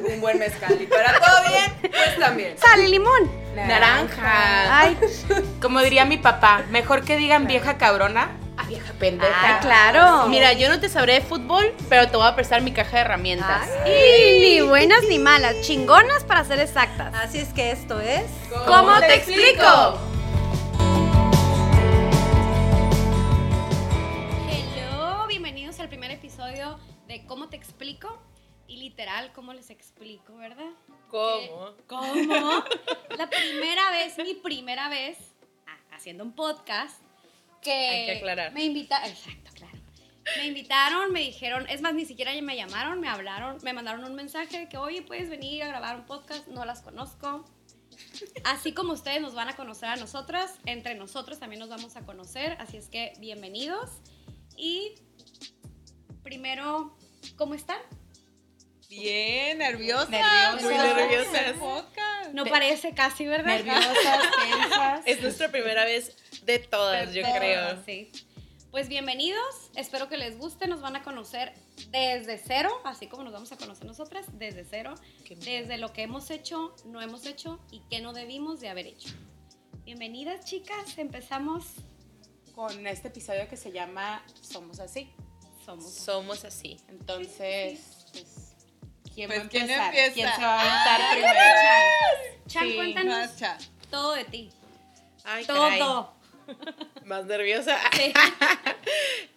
un buen mezcal. Y para todo bien, pues también. Sal y limón. Naranja. Ay, Como diría mi papá, mejor que digan vieja cabrona a vieja pendeja. ay, claro. Mira, yo no te sabré de fútbol, pero te voy a prestar mi caja de herramientas. Y ni buenas ni malas, chingonas para ser exactas. Así es que esto es. ¿Cómo te explico? Hello, bienvenidos al primer episodio de ¿Cómo te explico? Literal, ¿cómo les explico, verdad? ¿Cómo? ¿Cómo? La primera vez, mi primera vez ah, haciendo un podcast que Hay que aclarar. me invitaron, exacto, claro. Me invitaron, me dijeron, es más, ni siquiera me llamaron, me hablaron, me mandaron un mensaje de que, oye, puedes venir a grabar un podcast, no las conozco. Así como ustedes nos van a conocer a nosotras, entre nosotros también nos vamos a conocer, así es que bienvenidos. Y primero, ¿cómo están? Bien, nerviosa. Nerviosas. Muy nerviosas. Pocas. No parece casi, ¿verdad? Nerviosas, tensas. Es nuestra primera vez de todas, yo Todas, creo. Sí. Pues bienvenidos, espero que les guste, nos van a conocer desde cero, así como nos vamos a conocer nosotras, desde cero, desde lo que hemos hecho, no hemos hecho y qué no debimos de haber hecho. Bienvenidas chicas, empezamos, Con este episodio que se llama Somos así. somos. Somos así. Entonces, pues, ¿quién Pues, va a ¿quién empezar? empieza? ¿Quién se va a aventar Ah, primero? Chan, Sí. cuéntanos todo de ti, Ay, caray. todo. Más nerviosa. Sí.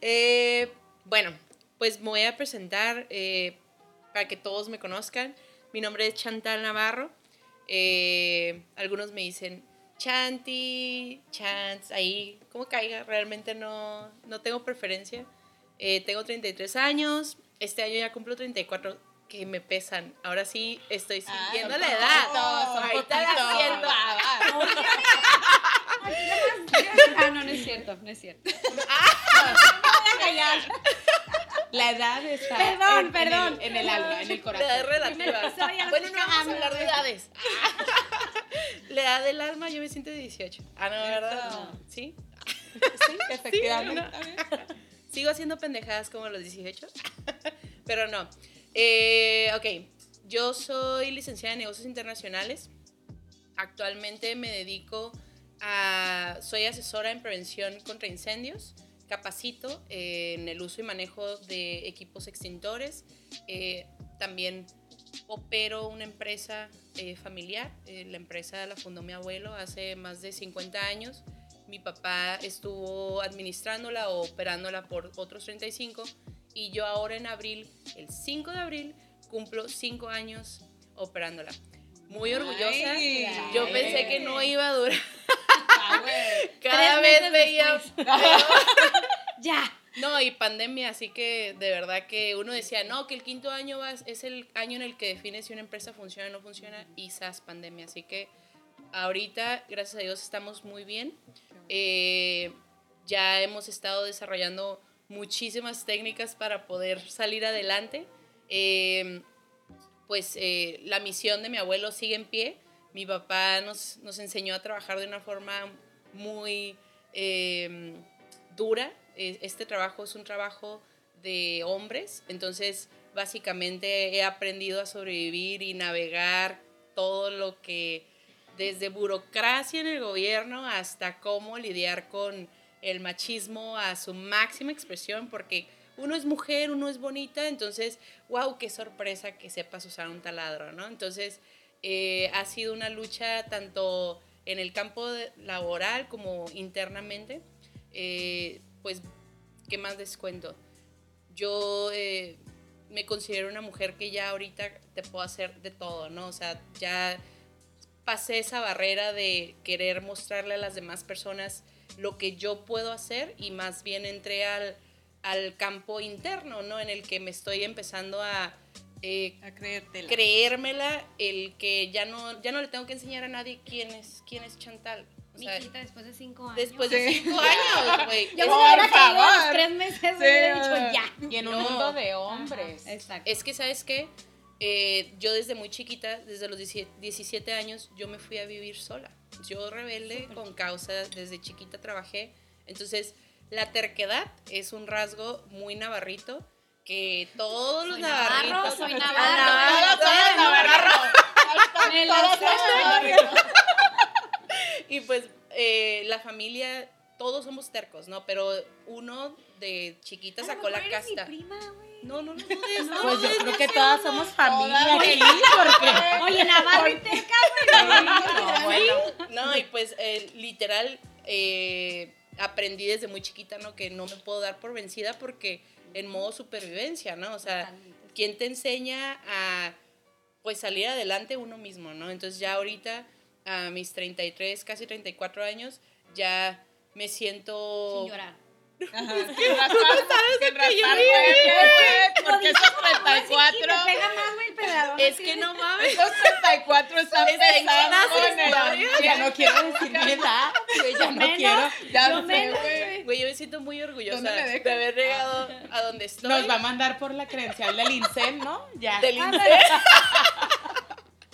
Eh, bueno, pues me voy a presentar eh, para que todos me conozcan. Mi nombre es Chantal Navarro. Eh, algunos me dicen Chanti, Chance, ahí, como caiga. Realmente no, no tengo preferencia. Eh, tengo 33 años. Este año ya cumplo 34 que me pesan. Ahora sí estoy Ah, sintiendo son la edad. son Ahorita la siento. Ah, no, no es cierto, no es cierto. La edad está Perdón, en, en perdón. el, en el alma, en el La corazón. edad relativa. Bueno, no vamos a hablar de edades. La edad del alma, yo me siento de 18. Ah, no, ¿verdad? No. ¿Sí? Sí, efectivamente. Sigo haciendo pendejadas como los 18. Pero no. Eh, ok, yo soy licenciada en negocios internacionales. Actualmente me dedico a. Soy asesora en prevención contra incendios. Capacito eh, en el uso y manejo de equipos extintores. Eh, también opero una empresa eh, familiar. Eh, la empresa la fundó mi abuelo hace más de 50 años. Mi papá estuvo administrándola o operándola por otros 35 y yo ahora en abril, el 5 de abril, cumplo 5 años operándola. Muy orgullosa. Ay, yo ay. pensé que no iba a durar. Ah, güey. Cada Tres vez veía... Ya. No, y pandemia, así que de verdad que uno decía, no, que el quinto año va- es el año en el que define si una empresa funciona o no funciona, y SAS pandemia. Así que ahorita, gracias a Dios, estamos muy bien. Eh, ya hemos estado desarrollando muchísimas técnicas para poder salir adelante. Eh, pues eh, la misión de mi abuelo sigue en pie. Mi papá nos, nos enseñó a trabajar de una forma muy eh, dura. Eh, Este trabajo es un trabajo de hombres, entonces básicamente he aprendido a sobrevivir y navegar todo lo que, desde burocracia en el gobierno hasta cómo lidiar con el machismo a su máxima expresión, porque uno es mujer, uno es bonita, entonces, wow, qué sorpresa que sepas usar un taladro, ¿no? Entonces, eh, ha sido una lucha tanto en el campo laboral como internamente. Eh, pues, ¿qué más les cuento? Yo eh, me considero una mujer que ya ahorita te puedo hacer de todo, ¿no? O sea, ya pasé esa barrera de querer mostrarle a las demás personas lo que yo puedo hacer y más bien entré al, al campo interno, ¿no? En el que me estoy empezando a eh, A creértela. creérmela, el que ya no, ya no le tengo que enseñar a nadie quién es, quién es Chantal. O sea, Mijita, después de cinco años. después de cinco años, güey. Yo Por me los favor. tres meses, me Sí. hubiera dicho ya. Y en un No. mundo de hombres. Ajá, exacto. Es que, ¿sabes qué? Eh, yo desde muy chiquita, desde los 17 17 años, yo me fui a vivir sola. Yo rebelde con causa, desde chiquita trabajé. Entonces, la terquedad es un rasgo muy navarrito que todos los Soy navarro, navarritos. soy navarro. Todos sé. somos navarros. Y pues eh, la familia, todos somos tercos, ¿no? Pero uno de chiquita sacó la eres mi casta. prima, güey. No, no, no no Pues yo creo no que todas no. somos familia aquí, porque... Oye, Navarro y Teca, No, bueno. No, y pues eh, literal eh, aprendí desde muy chiquita, ¿no? Que no me puedo dar por vencida porque en modo supervivencia, ¿no? O sea, ¿quién te enseña a pues salir adelante uno mismo, ¿no? Entonces ya ahorita a mis 33, casi 34 años, ya me siento... Sin llorar. Ajá, sin raspar, sin raspar, güey, Porque esos 34, Y me pega más, güey, el pedradón. Es que no mames. esos 34 están Es que pesados. Ya no quiero decir mi edad, ya no quiero. Ya Yo sé, güey. yo me siento muy orgullosa de haber llegado a donde estoy. Nos va a mandar por la credencial del INSEM, ¿no? Ya. del.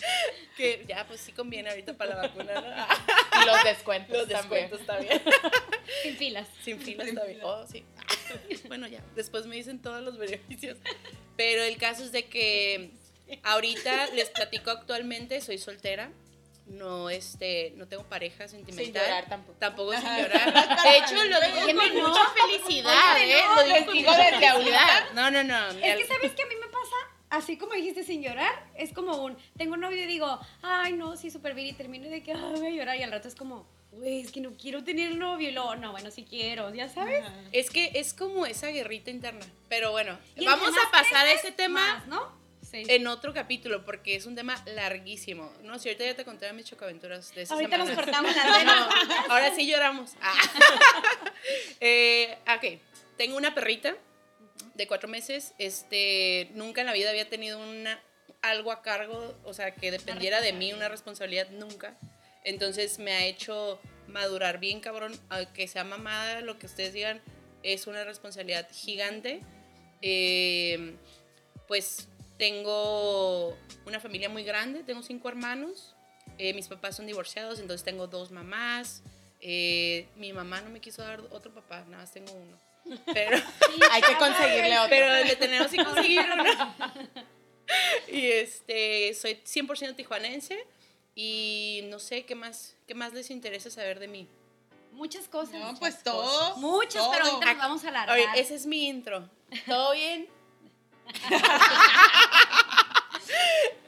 Que ya, pues sí conviene ahorita para la vacuna, ¿no? Y los descuentos Los descuentos también. Sin filas. Sin filas también. Oh, sí. Bueno, ya, después me dicen todos los beneficios. Pero el caso es de que ahorita les platico actualmente, soy soltera. No, este, no tengo pareja sentimental. Sin llorar tampoco. Tampoco sin llorar. De hecho, lo digo con no. mucha felicidad, Oye, ¿eh? no, Lo digo con digo mucha felicidad. No, no, no. Es que, ¿sabes qué a mí me? Así como dijiste sin llorar, es como un, tengo un novio y digo, ay, no, sí, súper bien, y termino de que, ay, voy a llorar, y al rato es como, güey, es que no quiero tener novio, y luego, no, bueno, sí quiero, ya sabes. Es que es como esa guerrita interna. Pero bueno, vamos a pasar a ese tema más, ¿no? Sí. en otro capítulo porque es un tema larguísimo. No, si ahorita ya te conté mis chocaventuras de esa Ahorita nos semana. cortamos la No, ahora sí lloramos. Ah. eh, ok, tengo una perrita de cuatro meses. Este, nunca en la vida había tenido una, algo a cargo, o sea, que dependiera de mí, una responsabilidad, nunca. Entonces me ha hecho madurar bien, cabrón. Que sea mamada, lo que ustedes digan, es una responsabilidad gigante. Eh, pues tengo una familia muy grande, tengo cinco hermanos. Eh, mis papás son divorciados, entonces tengo dos mamás. Eh, mi mamá no me quiso dar otro papá, nada más tengo uno. Pero, Hay que conseguirle otro. pero le tenemos que conseguir uno. Y este, soy 100% tijuanense y no sé qué más, qué más les interesa saber de mí. Muchas cosas. No, pues todo. Muchas, todo. pero ahorita nos vamos a alargar. Oye, ese es mi intro. ¿Todo bien?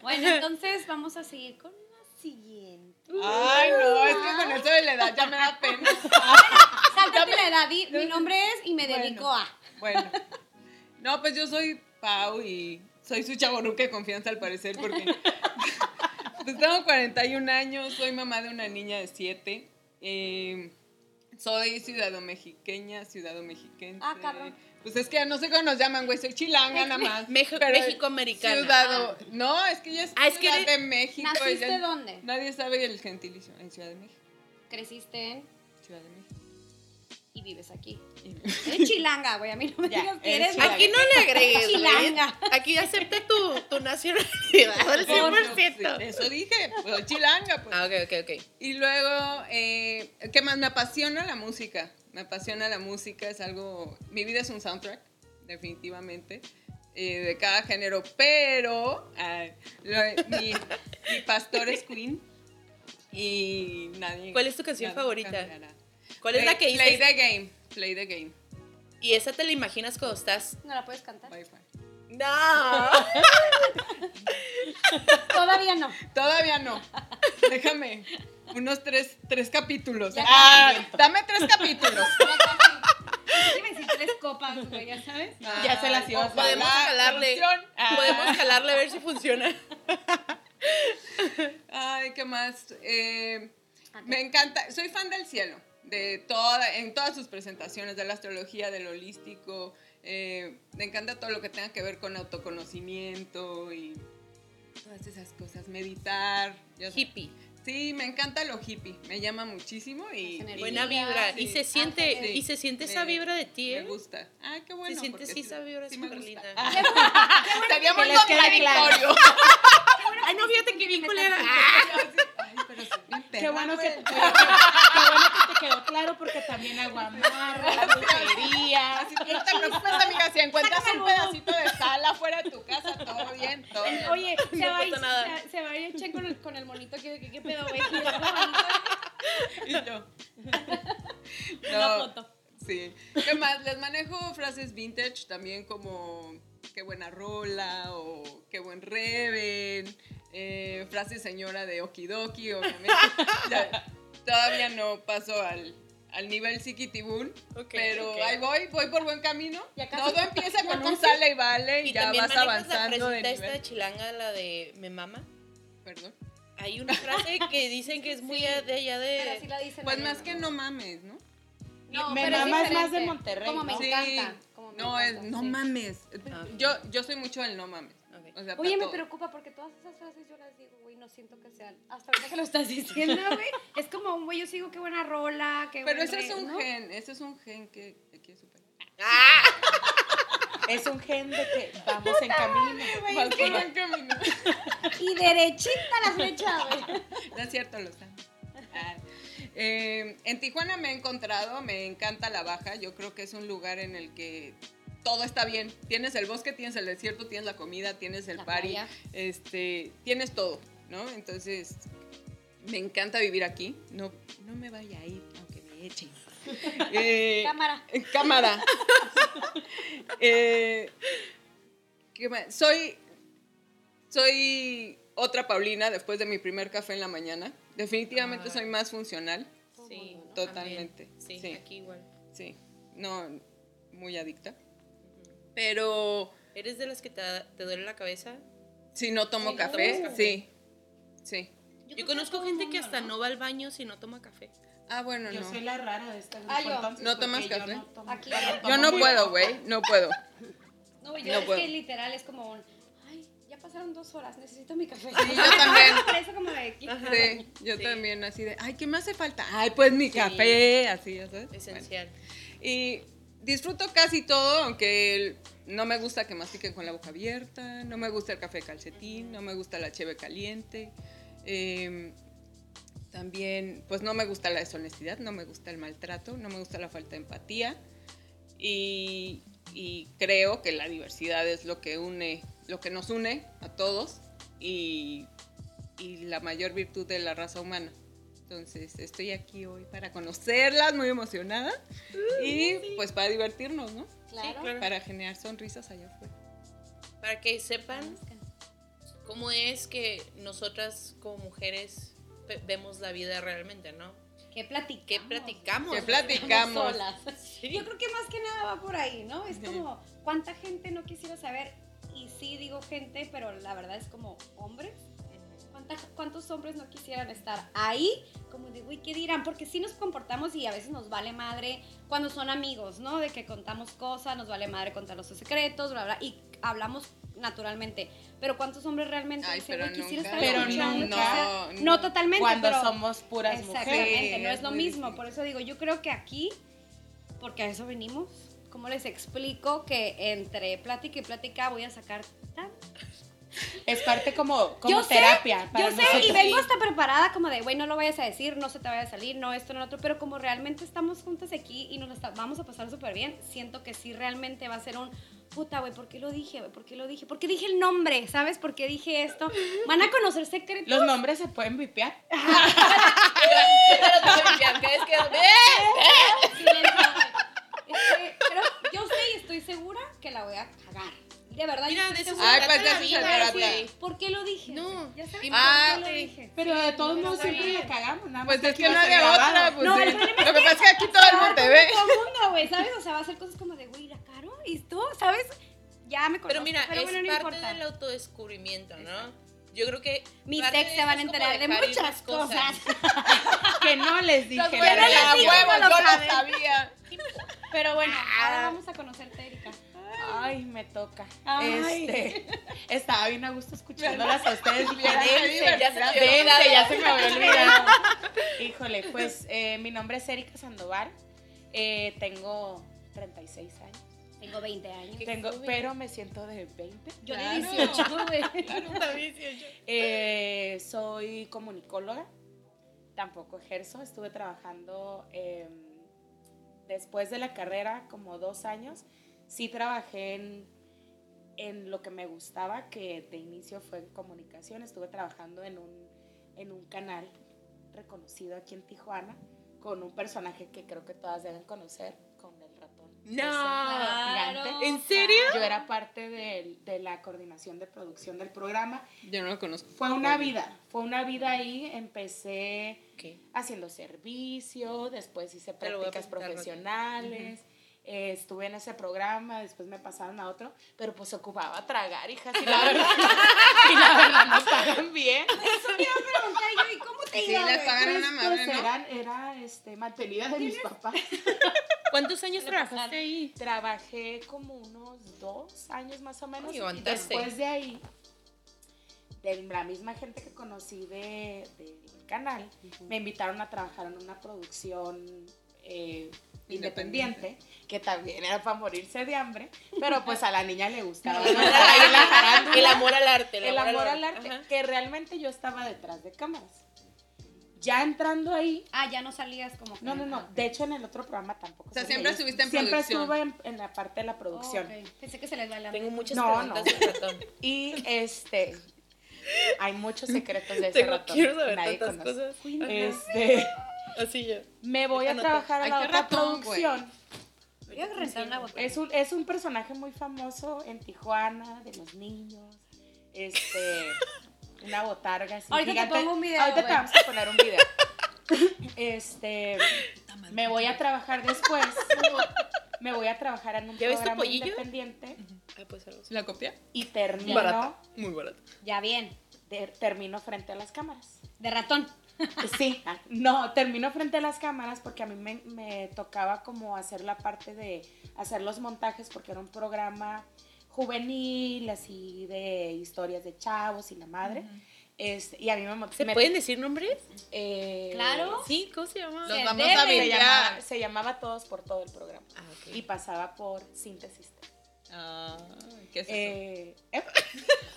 Bueno, entonces vamos a seguir con la siguiente. Ay, no, es que con eso de la edad ya me da di, mi nombre es y me Bueno. dedico a. Bueno. No, pues yo soy Pau y soy su chaboruca de confianza al parecer porque pues tengo 41 años, soy mamá de una niña de 7. eh, soy ciudadano mexiqueña, ciudadano mexiquense. Ah, cabrón. Pues es que no sé cómo nos llaman, güey, soy chilanga nada más. México-americana. Ciudadano. No, es que ya es Ah, es que Ciudad de México. ¿Naciste ya- dónde? Nadie sabe el gentilicio en Ciudad de México. Creciste en Ciudad de México. Y vives aquí. Eres chilanga, güey. A mí no me Ya, digas que eres eres. chilanga. Aquí no le agregues, güey. Chilanga. Aquí acepta tu, tu nacionalidad al 100%. Sí, Eso dije, pues soy chilanga, pues. Ah, ok, ok, ok. Y luego, eh, ¿qué más? Me apasiona la música. Me apasiona la música, es algo. Mi vida es un soundtrack, definitivamente, eh, de cada género, pero lo- mi, mi pastor es Queen y nadie. ¿Cuál es tu canción favorita? cambiará. ¿Cuál es la que Play dices? the game, play the game. Y esa te la imaginas cuando estás. No la puedes cantar. Wi-Fi. No. Todavía no. Todavía no. Déjame unos tres, tres capítulos. Ya Ah, dame tres capítulos. Decir tres copas, güey, ya sabes. Ya se las iba Podemos jalarle. Ah. Podemos jalarle a ver si funciona. Ay, ¿qué más? Eh, me encanta, soy fan del cielo, de toda, en todas sus presentaciones, de la astrología, del holístico. eh, me encanta todo lo que tenga que ver con autoconocimiento y todas esas cosas, meditar. ya. Hippie. Sí, me encanta lo hippie, me llama muchísimo y... Buena vibra. Sí. Y se siente, Sí. y se siente esa vibra de ti, me ¿eh? gusta. Ay, qué bueno. Se siente sí, sí- esa vibra sí súper gusta. linda. Ah, les quede contradictorio. Ay, no, fíjate que bien culera. Ay, pero Qué bueno que, qué bueno quedó claro porque también hago amarra, brujería. Así que no te preocupes, amiga, si encuentras un pedacito de sal afuera de tu casa, todo bien, todo bien. Oye, se No va se, se va a ir Chen con el, con el monito que, que, ¿qué pedo, güey? Y yo. Una foto. Sí. ¿Qué más? Les manejo frases vintage también como qué buena rola o qué buen reven. eh, frase señora de okidoki, obviamente. Ya, todavía no paso al, al nivel Sikitibun, Ok, pero ahí voy, voy por buen camino. Ya casi Todo empieza con un sale y vale y, Y ya vas avanzando la de esta nivel. chilanga, la de me mama. Perdón. Hay una frase que dicen que es muy Sí, de allá de... la dicen. Pues más que no mames, ¿no? No, Me pero es mama es más de. Monterrey, Como me ¿no? encanta. como me No, es encanta, no sí. mames. Ah. Yo, yo soy mucho del no mames. Ok. O sea, Oye, me todo. preocupa porque todas esas frases yo las digo, no siento que sean. Hasta ahorita que lo estás diciendo, güey. Es como, un güey, yo sigo qué buena rola, qué Pero buen ese es un ¿no? gen, ese es un gen que, superar. Es un gen de que vamos en camino. Y derechita la flecha, güey. No es cierto, lo saben. Ah. Eh, en Tijuana me he encontrado, me encanta la baja. Yo creo que es un lugar en el que todo está bien. Tienes el bosque, tienes el desierto, tienes la comida, tienes el La party, playa. este, tienes todo, ¿no? Entonces, me encanta vivir aquí. No, no me vaya a ir, aunque me echen. Eh, Cámara. cámara. Eh. Soy, soy otra Paulina después de mi primer café en la mañana. Definitivamente Ah. soy más funcional. Sí. Totalmente. Sí, Sí. aquí igual. Sí, no, muy adicta. Pero ¿Eres de las que te, te duele la cabeza? si no tomo Sí, no café, sí. Sí. Yo, conozco gente que hasta no va al baño si no toma café. Ah, bueno, Yo no. soy la rara de grupo. Ah, yo. entonces, ¿No porque tomas yo café? no tomo Aquí. café. Yo no puedo, güey, no puedo. No, güey, yo No es puedo. que literal es como un. Ay, ya pasaron dos horas, necesito mi café. Sí, yo también. Por eso como de. Sí, yo Sí. también así de, ay, ¿qué me hace falta? Ay, pues mi café, así, ya sabes. Bueno. Esencial. Y disfruto casi todo, aunque el- no me gusta que mastiquen con la boca abierta, no me gusta el café calcetín, no me gusta la cheve caliente. Em, también, pues no me gusta la deshonestidad, no me gusta el maltrato, no me gusta la falta de empatía. Y, y creo que la diversidad es lo que une, lo que nos une a todos y, y la mayor virtud de la raza humana. Entonces, estoy aquí hoy para conocerlas, muy emocionada. Y pues para divertirnos, ¿no? Claro. claro. Para generar sonrisas allá afuera. Para que sepan cómo es que nosotras como mujeres ve- vemos la vida realmente, ¿no? ¿Qué platicamos? ¿Qué platicamos? ¿Qué platicamos? solas. Yo creo que más que nada va por ahí, ¿no? Es como, ¿cuánta gente no quisiera saber? Y sí digo gente, pero la verdad es como hombres. ¿Cuánta- ¿Cuántos hombres no quisieran estar ahí? Como de, güey, ¿qué dirán? Porque sí nos comportamos y a veces nos vale madre cuando son amigos, ¿no? De que contamos cosas, nos vale madre contar los secretos, bla, bla, y hablamos naturalmente. Pero ¿cuántos hombres realmente Ay, dicen, pero nunca. estar Pero quisiera-" No, No, totalmente, Cuando pero... somos puras mujeres. Exactamente, Sí, no es lo mismo. Por eso digo, yo creo que aquí, porque a eso venimos, ¿cómo les explico que entre plática y plática voy a sacar tan Es parte como, como yo sé, terapia. para yo sé, y vengo hasta preparada como de, güey, no lo vayas a decir, no se te vaya a salir, no esto, no lo otro, pero como realmente estamos juntas aquí y nos está- vamos a pasar súper bien, siento que sí realmente va a ser un, puta, güey, ¿por qué lo dije, güey? ¿Por qué lo dije? ¿Por qué dije el nombre? ¿Sabes? ¿Por qué dije esto? Van a conocer secretos. Los nombres se pueden vipear. Silencio, güey. Este, pero yo sé y estoy segura que la voy a cagar. De verdad, Mira, de eso. Ay, pues de eso se trata. ¿Por qué lo dije? No, ya sabes Ah, por qué lo sí. dije. Pero de todos modos siempre la cagamos. Nada más Pues que es aquí que no había otra. Pues, No, Lo que pasa es que aquí todo el mundo te ve. Todo el mundo, güey, ¿sabes? O sea, va a ser cosas como de, güey, la caro, ¿y tú? ¿Sabes? Ya me conozco, Pero mira, pero es bueno, no parte importa. del autodescubrimiento, ¿no? Yo creo que. Mis ex se van a enterar de muchas cosas. Que no les dije. Buenos no les lo yo lo sabía. Pero bueno, Ah. ahora vamos a conocerte, Erika. Ay, me toca. Ay. Este, estaba bien a gusto escuchándolas a ustedes. Ya se me había olvidado. ya se me había olvidado. Híjole, pues eh, mi nombre es Erika Sandoval. Eh, tengo 36 años. Tengo 20 años. Tengo, pero me siento de 20. Yo Claro. de 18, güey. Eh, soy comunicóloga. tampoco ejerzo. Estuve trabajando em, después de la carrera como dos años. Sí trabajé en, en lo que me gustaba, que de inicio fue en comunicación. Estuve trabajando en un, en un canal reconocido aquí en Tijuana con un personaje que creo que todas deben conocer, con el ratón. No. Claro. ¿En serio? Yo era parte de, de la coordinación de producción del programa. Yo no lo conozco. Fue una vida, fue una vida ahí. Empecé haciendo servicio, después hice prácticas profesionales. Eh, estuve en ese programa, después me pasaron a otro, pero pues ocupaba tragar, hijas, y la verdad, y la verdad no pagan bien. ¿Y cómo te Sí, iba, les güey? pagan Pues, una madre, pues, ¿no? eran- era este, mantenida de mis papás. ¿Cuántos años trabajaste ahí? Trabajé como unos dos años más o menos. Ay, y después de ahí, de la misma gente que conocí de, del canal, me invitaron a trabajar en una producción eh, independiente, que también era para morirse de hambre, pero pues a la niña le gustaba. El amor al arte. El amor al arte, Ajá. que realmente yo estaba detrás de cámaras. Ya entrando ahí, Ah, ya no salías como que- no, no, no. De hecho, en el otro programa tampoco. O sea, siempre estuviste en Siempre producción. estuve en, en la parte de la Oh, producción. ok. Pensé que se les va la Tengo muchas No, preguntas no. del ratón. Y este. Hay muchos secretos de ese Tengo, ratón quiero que saber nadie tantas conoce. cosas. Este, Así yo. me voy a trabajar a la otra ratón, producción. Voy a botella. Es un, es un personaje muy famoso en Tijuana, de los niños. Este. Una botarga así. Ahorita te gigante. pongo un video, Ahorita te vamos a poner un video. Este. Me voy a trabajar después. Me voy a trabajar en un ¿Ya ves tu programa independiente Ah, pues algo así. ¿La copia? y termino, Barata. Muy barata. Ya bien. de- termino frente a las cámaras. De ratón. Sí, ah, no, termino frente a las cámaras porque a mí me, me tocaba como hacer la parte de hacer los montajes porque era un programa juvenil, así de historias de chavos y la madre. Este, y a mí me, ¿Se me- pueden decir nombres? eh, Claro. Sí, ¿cómo se llama? Los Se vamos debe. a Se ver llamaba, se llamaba Todos por todo el programa Ah, ok. y pasaba por Síntesis. Ah, ¿Qué es eso? Eh, ¿eh?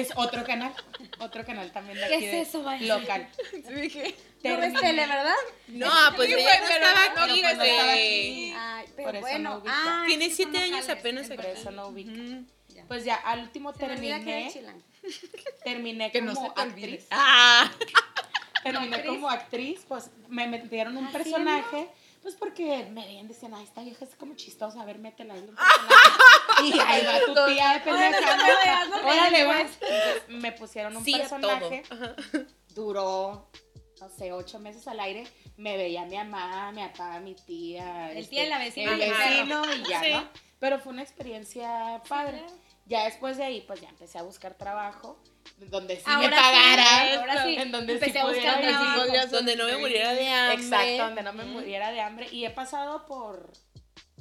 es otro canal, otro canal también de ¿Qué aquí es de- eso, vaya? local. Sí, dije. No ves tele, ¿verdad? No, pues Sí, ella no pero estaba no, aquí, no aquí. Ay, Por pero eso bueno. no ubica. ah, Tiene es siete años locales, apenas es aquí. Por eso no ubica. Pues ya al último Se terminé, terminé Que no como olvide. actriz. Ah, Terminé como actriz, pues me metieron un ¿Haciendo? personaje, pues porque me veían, decían, ay, esta vieja es como chistosa, a ver, métela y ahí va tu tía de te Órale, vas. Entonces, me pusieron un Sí, personaje, duró, no sé, ocho meses al aire, me veía mi mamá, mi papá, mi tía. El este, tía y la vecina El vecino y ya, Sí. ¿no? Pero fue una experiencia padre. Ya después de ahí, pues ya empecé a buscar trabajo, donde sí Ahora me sí, pagaran. ahora sí. En donde Empecé sí a buscar pudiera trabajo. Donde no me muriera de hambre. Exacto, donde no me muriera de hambre. Y he pasado por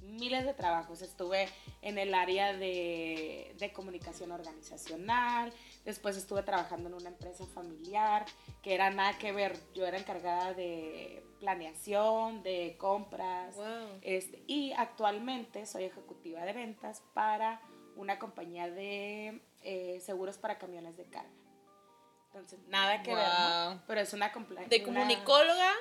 miles de trabajos. Estuve en el área de, de comunicación organizacional. Después estuve trabajando en una empresa familiar que era nada que ver. Yo era encargada de planeación, de compras. Wow. Este, y actualmente soy ejecutiva de ventas para una compañía de eh, seguros para camiones de carga. Entonces, nada que ver. Pero es una compla- De comunicóloga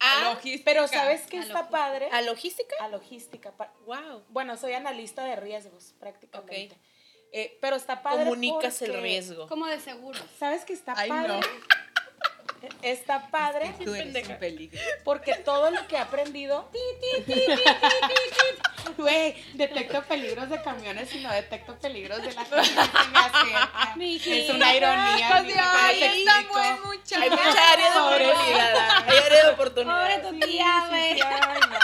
A a, logística. Pero ¿sabes qué A está logística. padre? a logística. A logística. Wow. Bueno, soy analista de riesgos prácticamente. Eh, pero está padre Comunicas el riesgo. Como de seguro. ¿Sabes qué está Ay, padre? no. Está padre Tú eres pendeja. un peligro. porque todo lo que he aprendido... Ti, ti, ti, ti, ti, ti, ti. Güey, detecto peligros de camiones y no detecto peligros de la gente que me acerca. Es una ironía. Pues, mi ay, está. Hay mucha área de oportunidad. Hay área de Pobre oportunidad. tu tía, güey. Sí, ay, no.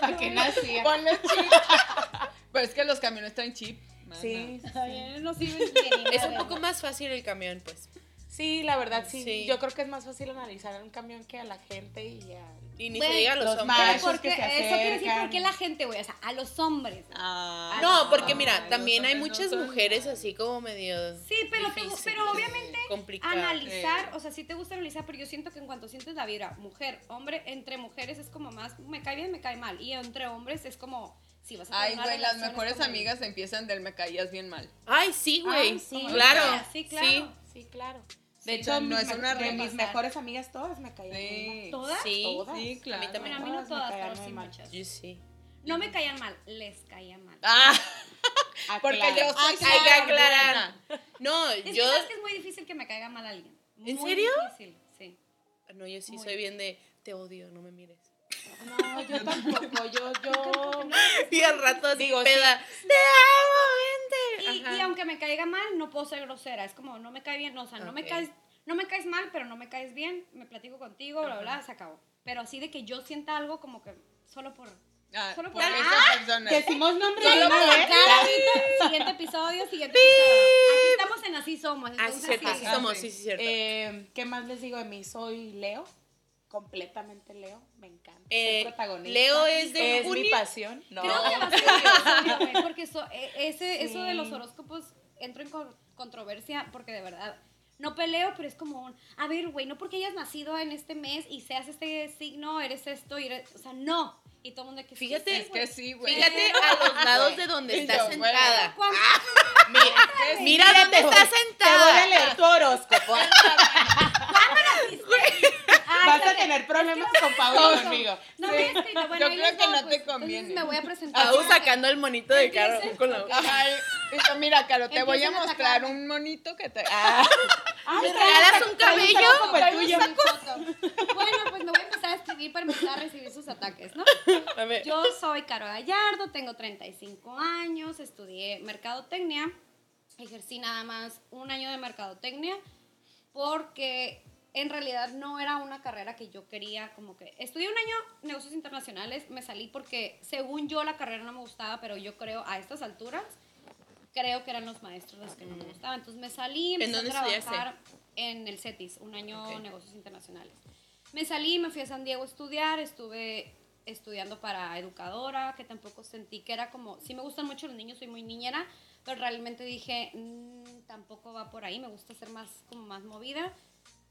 ¿Para qué nacía? Ponle chip. Pero es que los camiones traen chip. Sí, Ay, No sirves bien. Es un poco más fácil el camión, pues. Sí, la verdad sí. Sí. Yo creo que es más fácil analizar a un camión que a la gente y a... Y ni se diga a los, los hombres. Porque que se eso quiere decir por qué la gente, güey. O sea, a los hombres. Ah, No, porque mira, también hay no muchas mujeres así como medio Sí, pero, difíciles, pero obviamente complicadas. analizar, o sea, sí te gusta analizar, pero yo siento que en cuanto sientes la vibra, mujer, hombre, entre mujeres es como más, me cae bien, me cae mal. Y entre hombres es como, si vas a tener Ay, güey, las mejores amigas empiezan del me caías bien mal. Ay, sí, güey. Sí. Claro. Sí, claro. Sí. Sí, claro. De hecho, sea, no es me- una de mis mejores amigas todas me caían mal. ¿Todas? Sí. Todas. Sí, claro. A mí también. Bueno, a mí no Todas pero sí muchas. Yo sí. No me caían mal, les caía mal. Ah, Ah, porque yo soy Hay que aclarar. No, Es que yo. sabes que es muy difícil que me caiga mal alguien. ¿En Muy serio? difícil, sí. No, yo sí Muy soy bien de. Te odio, no me mires. No, yo tampoco, yo, yo... Y al rato así Digo, peda. Te amo, vente. Y, y aunque me caiga mal, no puedo ser grosera. Es como, no me cae bien, no, o sea, no me caes, no me caes mal, pero no me caes bien, me platico contigo, bla, bla, bla, se acabó. Pero así de que yo sienta algo como que solo por... Ah, Solo por por- esa persona. Decimos nombres de siguiente episodio, siguiente episodio. Aquí estamos en Así Somos. Ah, Entonces, así Ah, somos, sí. sí, sí, cierto. Eh, ¿Qué más les digo de mí? Soy Leo, completamente Leo, me encanta. Eh, protagonista. Leo es de es mi pasión. No. Creo que va a ser episodio, güey, porque eso, eh, ese, eso de los horóscopos entro en con- controversia porque de verdad no peleo, pero es como un, a ver, güey, no porque hayas nacido en este mes y seas este signo, eres esto, y eres, o sea, no. Y todo el mundo que Fíjate, Es que sí, güey. Fíjate a los lados de donde estás yo, sentada. ¿Cuánto? Mira, mira dónde estás Te voy a sentada. leer tu horóscopo. Ah, Vas a tener problemas con Pablo conmigo. No Sí. escrito, bueno, Yo creo que no te pues, entonces conviene. me voy a presentar. Aún sacando el monito de Empieza. con la dijo, mira, Caro, te voy a mostrar un monito que te... Ah, Ay, ¿Me regalas un cabello? tuyo. Bueno, pues me voy a empezar a escribir para empezar a recibir sus ataques, ¿no? A ver. Yo soy Caro Gallardo, tengo 35 años, estudié mercadotecnia, ejercí nada más un año de mercadotecnia porque en realidad no era una carrera que yo quería como que estudié un año negocios internacionales, me salí porque según yo la carrera no me gustaba, pero yo creo a estas alturas creo que eran los maestros los que no me gustaban, entonces me salí, ¿En empecé a trabajar en el CETIS, un año Ok. negocios internacionales. Me salí, me fui a San Diego a estudiar, estuve estudiando para educadora, que tampoco sentí que era como, sí me gustan mucho los niños, soy muy niñera, pero realmente dije, "Mm, tampoco va por ahí, me gusta ser más, como más movida.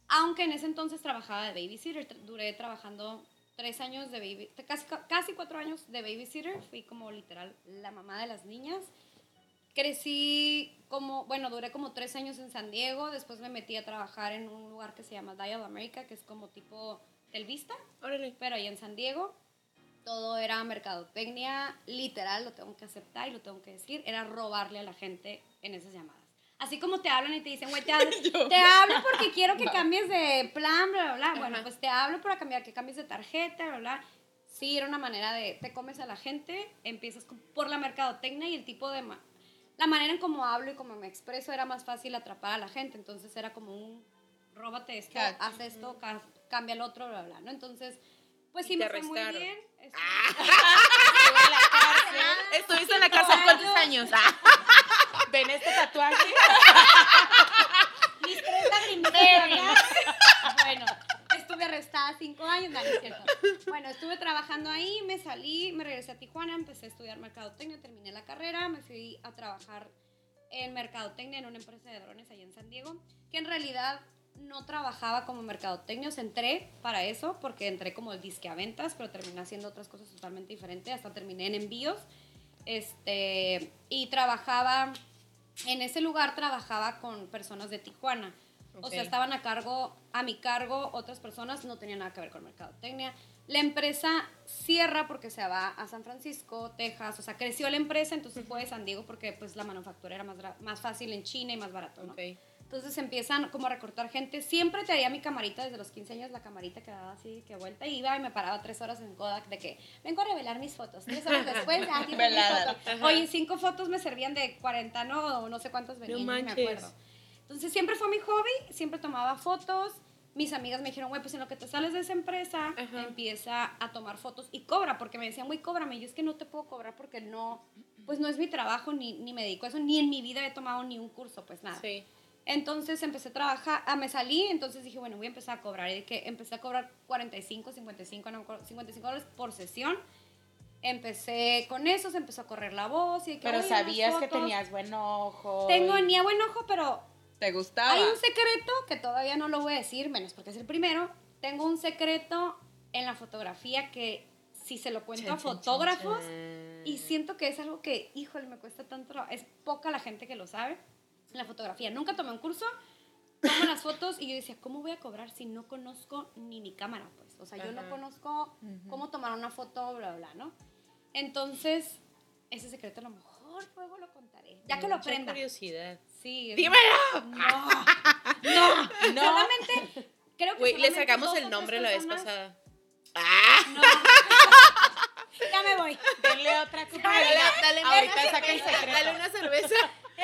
Aunque en ese entonces trabajaba de babysitter, duré trabajando tres años de baby, casi, casi cuatro años de babysitter, fui como literal la mamá de las niñas. Crecí como, bueno, duré como tres años en San Diego, después me metí a trabajar en un lugar que se llama Dial America, que es como tipo Telvista, Órale. pero ahí en San Diego. Todo era mercadotecnia, literal, lo tengo que aceptar y lo tengo que decir, era robarle a la gente en esas llamadas. Así como te hablan y te dicen, güey, te, hablo, te hablo porque quiero que cambies de plan, bla, bla, bla. Bueno, Ajá. pues te hablo para cambiar, que cambies de tarjeta, bla, bla. Sí, era una manera de, te comes a la gente, empiezas por la mercadotecnia y el tipo de... ma- la manera en cómo hablo y cómo me expreso era más fácil atrapar a la gente, entonces era como un, róbate esto, Catch. haz esto, ca- cambia el otro, bla, bla, ¿no? Entonces, pues sí me fue muy bien. Estuve- ¿Estuviste en la cárcel cuántos años? ¿Ven este tatuaje? mis tres lagrimitas. Bueno, estuve arrestada cinco años, no, es cierto. Bueno, estuve trabajando ahí, me salí, me regresé a Tijuana, empecé a estudiar mercadotecnia, terminé la carrera, me fui a trabajar en mercadotecnia en una empresa de drones allá en San Diego, que en realidad no trabajaba como mercadotecnia, entré para eso, porque entré como disque a ventas, pero terminé haciendo otras cosas totalmente diferentes, hasta terminé en envíos, este, y trabajaba, en ese lugar trabajaba con personas de Tijuana, o sea, estaban a cargo, a mi cargo, otras personas, no tenía nada que ver con mercadotecnia. La empresa cierra porque se va a San Francisco, Texas, o sea, creció la empresa, entonces fue de San Diego porque pues la manufactura era más, más fácil en China y más barato. Entonces empiezan como a recortar gente. Siempre traía mi camarita desde los 15 años, la camarita que daba así, que vuelta, y iba y me paraba tres horas en Kodak de que vengo a revelar mis fotos. Tres horas después, ah, aquí fotos. Oye, cinco fotos me servían de 40, no, o no sé cuántas venían, No ni me acuerdo. Entonces siempre fue mi hobby, siempre tomaba fotos. Mis amigas me dijeron, güey, pues en lo que te sales de esa empresa, Ajá. empieza a tomar fotos y cobra, porque me decían, güey, cóbrame. Y yo es que no te puedo cobrar porque no, pues no es mi trabajo, ni, ni me dedico a eso, ni en mi vida he tomado ni un curso, pues nada. Sí. Entonces empecé a trabajar, ah, me salí, entonces dije, bueno, voy a empezar a cobrar. Y que empecé a cobrar 45, 55, no me acuerdo, 55 dólares por sesión. Empecé con eso, se empezó a correr la voz. Y que, Pero "Oye, las sabías que fotos". tenías buen ojo. Tengo y- ni a buen ojo, pero ¿Te gustaba? hay un secreto que todavía no lo voy a decir, menos porque es el primero. Tengo un secreto en la fotografía que si se lo cuento a fotógrafos y siento que es algo que, híjole, me cuesta tanto. trabajo. Es poca la gente que lo sabe en la fotografía. Nunca tomé un curso, tomo las fotos y yo decía, ¿cómo voy a cobrar si no conozco ni mi cámara? Pues, o sea, yo no conozco cómo tomar una foto, bla, bla, ¿no? Entonces, ese secreto a lo mejor luego lo contaré. Ya que lo Mucha aprenda. curiosidad. Sí. ¡Dímelo! No, no, no. Solamente, creo que Güey, le solamente sacamos dos el tres nombre la vez personas- pasada. ¡Ah! No. ya me voy. Denle otra copa. Dale, dale, Ahorita saca el secreto. Dale una cerveza.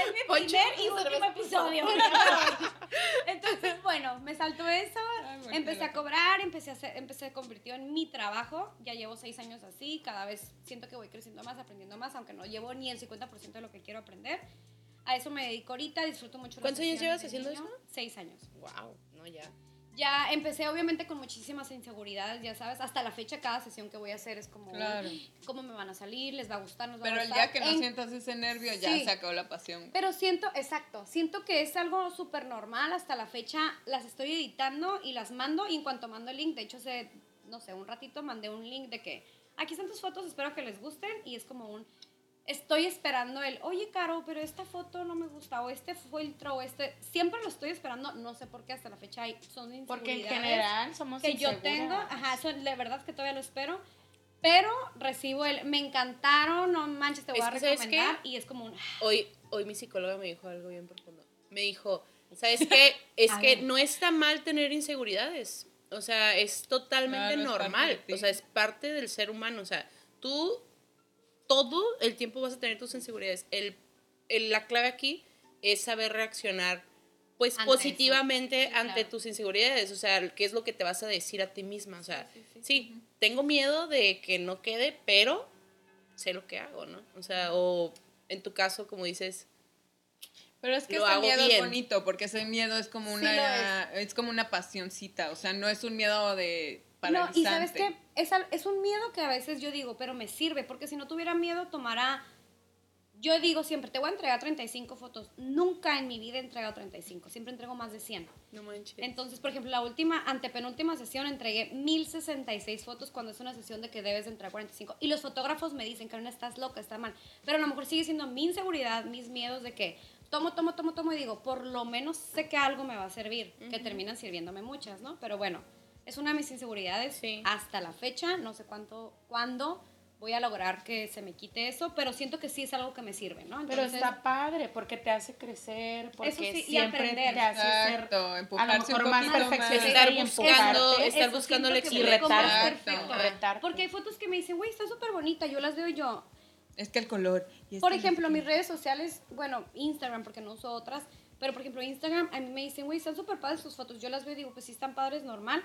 Es mi Poncho, primer y último episodio. Entonces, bueno, me saltó eso. Ay, bueno, Empecé a cobrar, empecé a hacer, empecé a convirtió en mi trabajo. Ya llevo seis años así. Cada vez siento que voy creciendo más, aprendiendo más, aunque no llevo ni el 50% de lo que quiero aprender. A eso me dedico ahorita, disfruto mucho. ¿Cuántos años llevas haciendo niño. eso? Seis años. Wow, no, ya. Ya empecé obviamente con muchísimas inseguridades, ya sabes. Hasta la fecha cada sesión que voy a hacer es como, Claro. ¿cómo me van a salir? ¿Les va a gustar? ¿Nos va Pero a el gustar? día que no En- sientas ese nervio, ya Sí. se acabó la pasión. Pero siento, exacto, siento que es algo súper normal. Hasta la fecha las estoy editando y las mando. Y en cuanto mando el link, de hecho, hace, no sé, un ratito mandé un link de que aquí están tus fotos, espero que les gusten. Y es como un, estoy esperando el, oye, Caro, pero esta foto no me gusta, o este filtro, o este. Siempre lo estoy esperando, no sé por qué hasta la fecha hay, son Porque en inseguridades general somos que yo tengo, ajá, eso de verdad que todavía lo espero. Pero recibo el, me encantaron, no manches, te voy Es a que, ¿sabes qué? recomendar. Y es como un, Hoy, hoy mi psicóloga me dijo algo bien profundo. Me dijo, ¿sabes qué? Es que ver. no está mal tener inseguridades. O sea, es totalmente Claro, normal. o sea, es parte del ser humano. O sea, tú todo el tiempo vas a tener tus inseguridades. El, el- la clave aquí es saber reaccionar pues Ante positivamente Sí, ante claro. tus inseguridades, o sea, qué es lo que te vas a decir a ti misma, o sea, sí, tengo miedo de que no quede, pero sé lo que hago, ¿no? O sea, o en tu caso, como dices, Pero es que ese miedo es bien. bonito, porque ese miedo es como Sí una, es. como una pasioncita, o sea, no es un miedo de No, y sabes qué, es, es un miedo que a veces yo digo, pero me sirve, porque si no tuviera miedo, tomara... Yo digo siempre, te voy a entregar 35 fotos. Nunca en mi vida he entregado 35, siempre entrego más de 100. no manches. Entonces, por ejemplo, la última, antepenúltima sesión entregué 1066 fotos cuando es una sesión de que debes de entregar 45. Y los fotógrafos me dicen, Carolina, estás loca, está mal. Pero a lo mejor sigue siendo mi inseguridad, mis miedos de que tomo, tomo, tomo, tomo y digo, por lo menos sé que algo me va a servir, que terminan sirviéndome muchas, ¿no? Pero bueno, es una de mis inseguridades Sí. hasta la fecha, no sé cuánto, cuándo voy a lograr que se me quite eso, pero siento que sí es algo que me sirve, ¿no? Pero Entonces, está padre porque te hace crecer, porque Eso sí, y siempre aprender. te hace ser Exacto, a lo un mejor más perfeccionista Estar y buscando, estar que y. Porque hay fotos que me dicen, güey, está súper bonita, yo las veo y yo. Es que el color. y Por ejemplo, mis redes sociales, bueno, Instagram, porque no uso otras, pero por ejemplo, Instagram, a mí me dicen, güey, están súper padres tus fotos. Yo las veo y digo, pues sí están padres, normal.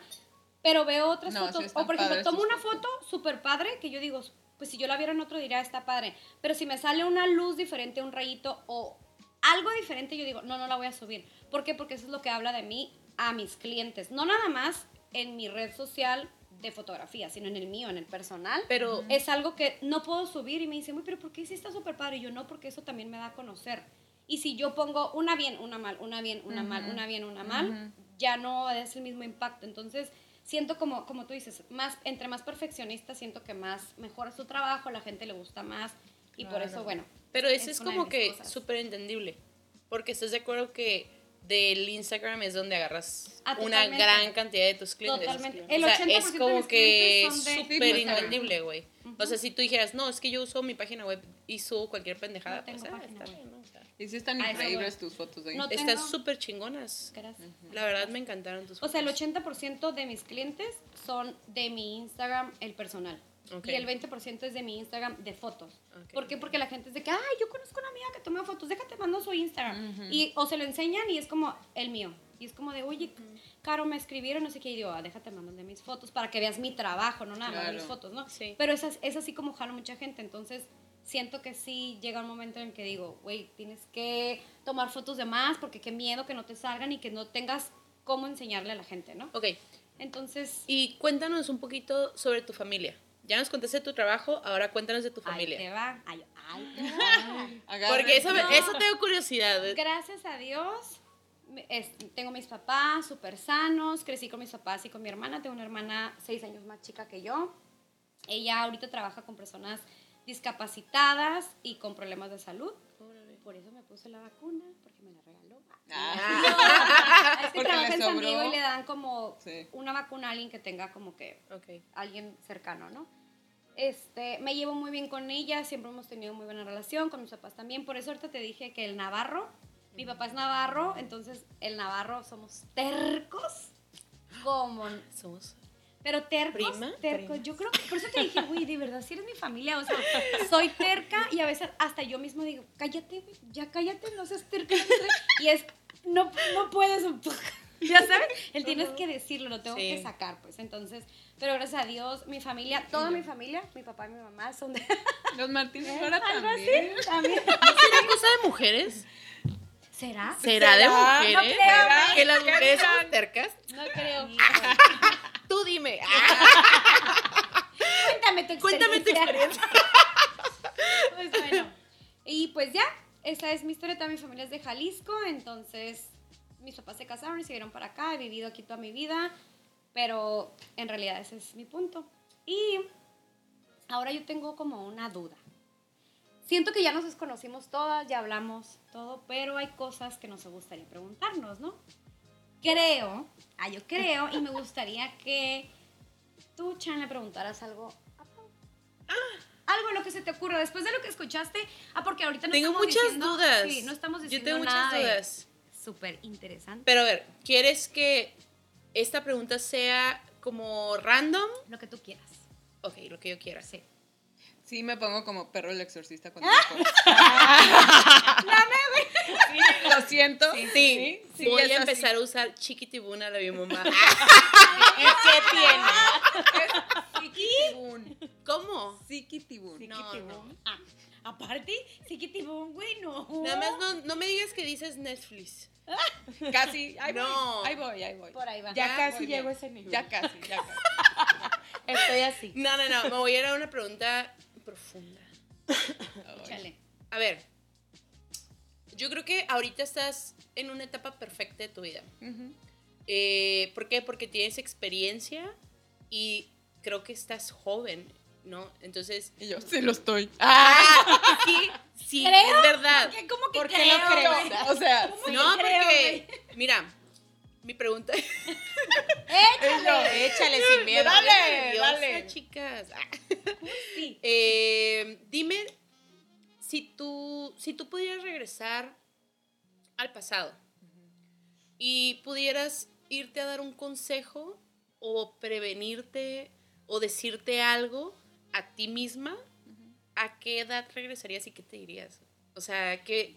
Pero veo otras No, fotos. o por ejemplo, tomo una foto súper padre que yo digo, pues si yo la viera en otro diría, está padre. Pero si me sale una luz diferente, un rayito o algo diferente, yo digo, no, no la voy a subir. ¿Por qué? Porque eso es lo que habla de mí a mis clientes. No nada más en mi red social de fotografía, sino en el mío, en el personal Pero es algo que no puedo subir y me dicen, "Uy, pero ¿por qué sí está súper padre? Y yo no, porque eso también me da a conocer. Y si yo pongo una bien, una mal, una bien, una mal, una bien, una mal, ya no es el mismo impacto. Entonces, siento como, como tú dices, más, entre más perfeccionista, siento que más mejora su trabajo, la gente le gusta más. Y por eso, bueno, Pero eso Es es, como que súper entendible. Porque estás de acuerdo que del Instagram es donde agarras Ah, una gran cantidad de tus clientes. Totalmente. O El sea, 80% es de como mis que súper entendible, güey. O sea, si tú dijeras, no, es que yo uso mi página web y subo cualquier pendejada, No pues ah, está bien, ¿no? Y sí están A increíbles tus fotos de No Instagram. tengo- están súper chingonas. gracias. La verdad me encantaron tus O sea, el fotos. 80% de mis clientes son de mi Instagram, el personal. Ok. Y el 20% es de mi Instagram de fotos. Ok. ¿Por qué? Porque la gente es de que, ay, yo conozco una amiga que toma fotos, déjate, mando su Instagram. y, o se lo enseñan y es como el mío. Y es como de, oye, Caro, me escribieron, no sé qué. Y digo, ah, déjate, mando de mis fotos para que veas mi trabajo, no nada más Claro. mis fotos, ¿no? Sí. Pero es, es así como jalo mucha gente. Entonces, siento que sí llega un momento en el que digo, güey, tienes que tomar fotos de más porque qué miedo que no te salgan y que no tengas cómo enseñarle a la gente, ¿no? Ok, Entonces, y cuéntanos un poquito sobre tu familia. Ya nos contaste tu trabajo, ahora cuéntanos de tu ahí te familia. va, ay, ay, te va. Porque eso, No. eso tengo curiosidad. Gracias a Dios, es- tengo mis papás súper sanos, crecí con mis papás y con mi hermana, tengo una hermana seis años más chica que yo. Ella ahorita trabaja con personas discapacitadas y con problemas de salud. por eso me puse la vacuna, porque me la regaló. Ah. es que Porque trabaja en San sobró. Diego y le dan como Sí. una vacuna a alguien que tenga como que alguien cercano, ¿no? Este, me llevo muy bien con ella, siempre hemos tenido muy buena relación, con mis papás también, por eso ahorita te dije que el Navarro, mi papá es Navarro, entonces el Navarro somos tercos, como, Somos. Pero tercos, ¿Prima? tercos, ¿Prima? yo creo que, por eso te dije, güey, de verdad, si eres mi familia, o sea, soy terca y a veces hasta yo mismo digo, cállate, güey, ya cállate, no seas terca, y es, no, no puedes, ya sabes, él tienes que decirlo, lo tengo Sí. que sacar, pues, entonces, pero gracias a Dios, mi familia, toda mi familia, mi papá y mi mamá son de Los Martínez ahora algo así, también. también. ¿Será cosa de mujeres? ¿Será? ¿Será de mujeres? No creo. ¿Que las mujeres son tercas? No creo. Tú dime. Cuéntame tu experiencia. Cuéntame tu experiencia. Pues bueno. Y pues ya, esa es mi historia. Toda mi familia es de Jalisco, entonces mis papás se casaron y se vieron para acá. He vivido aquí toda mi vida, pero en realidad ese es mi punto. Y ahora yo tengo como una duda. Siento que ya nos desconocimos todas, ya hablamos todo, pero hay cosas que nos gustaría preguntarnos, ¿no? Creo, ah, yo creo, y me gustaría que tú, Chan, le preguntaras algo a Pau. Algo lo que se te ocurra después de lo que escuchaste. Ah, porque ahorita no Tengo estamos muchas diciendo- dudas. Sí, no estamos Yo diciendo tengo nada muchas dudas. Súper interesante. Pero a ver, ¿quieres que esta pregunta sea como random? Lo que tú quieras. Ok, lo que yo quiera. Sí. Sí, me pongo como perro el exorcista con Sí, Sí, sí, sí, voy a así. empezar a usar chiquitibuna la mi mamá. Siquitibún. ¿Cómo? Siquitibún. No, no. Ah, aparte, Siquitibum, güey, no. Nada más no, no me digas que dices Netflix. Casi. Ahí No. voy. Ahí voy, ahí voy. Por ahí va. Ya Ya, casi llego a ese nivel. Ya casi, ya casi. Estoy así. No, no, no. Me voy a ir a una pregunta profunda. Échale. A ver. Yo creo que ahorita estás en una etapa perfecta de tu vida. Ujú. Eh, ¿Por qué? Porque tienes experiencia y creo que estás joven, ¿no? Entonces, Y yo sí lo estoy. ah, sí, sí, Creo. es verdad. ¿Qué, ¿Cómo que ¿Por qué creo, lo creo? O sea, sí. No, creo, porque, mira, mi pregunta Échale. Échale sin miedo. Dale, nerviosa, dale. chicas. Sí. Eh, dime si tú, si tú pudieras regresar al pasado y pudieras irte a dar un consejo o prevenirte o decirte algo a ti misma, ¿a qué edad regresarías y qué te dirías? O sea, ¿qué,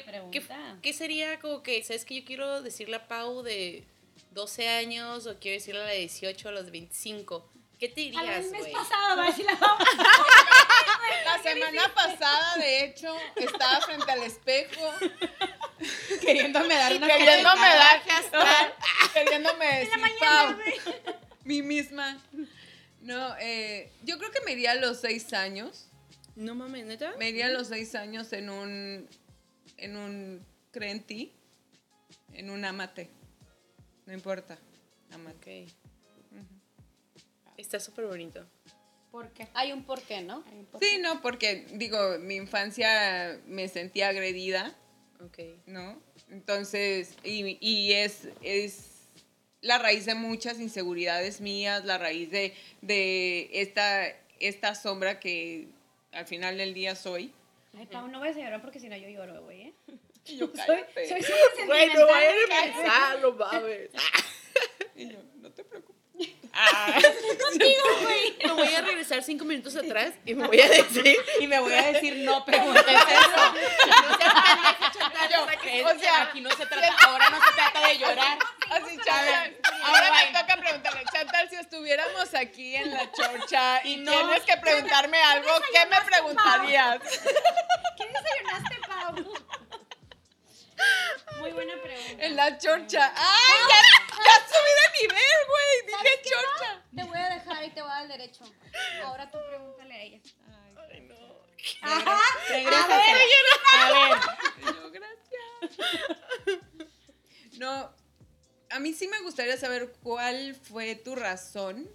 pregunta. qué- qué sería como que, sabes que yo quiero decirle a Pau de 12 años o quiero decirle a la de 18 a los 25? ¿Qué te dirías, del mes güey? pasado, va a decir la mamá. La semana pasada, de hecho, estaba frente al espejo Queriéndome dar una queriéndome dar astral. queriéndome decir, Pau, mí misma. No, eh, yo creo que me iría a los seis años. No mames, neta. Me iría a los seis años en un, en un, cree en ti, en un amate. No importa, amate. Está súper bonito. ¿Por qué? Hay un porqué, ¿no? Sí, no, porque digo, mi infancia me sentía agredida, Ok. ¿no? Entonces, y, y es, es la raíz de muchas inseguridades mías, la raíz de, de esta, esta sombra que al final del día soy. Ay, Pau, no vayas a llorar porque si no yo lloro, güey, ¿eh? Yo, Soy, cállate. soy súper sentimental. empezar, no mames. Y yo, no te preocupes. Contigo, güey. Me voy a regresar cinco minutos atrás y me voy a decir. Y me voy a decir, no preguntes eso. o sea, aquí no se trata, ahora no se trata de llorar. Así, Chantal. Ahora me toca preguntarle, Chantal, si estuviéramos aquí en la chorcha y no. tienes que preguntarme algo, ¿qué me preguntarías? ¿Qué desayunaste, Pau? Muy buena pregunta. En la chorcha. ¡Ay, ya, ya subí de nivel, güey! Dije chorcha. Te voy a dejar y te voy a dar el derecho. Ahora tú pregúntale a ella. Ay, no. Ajá. Regrésate. A ver. Yo, gracias. No, a mí sí me gustaría saber cuál fue tu razón.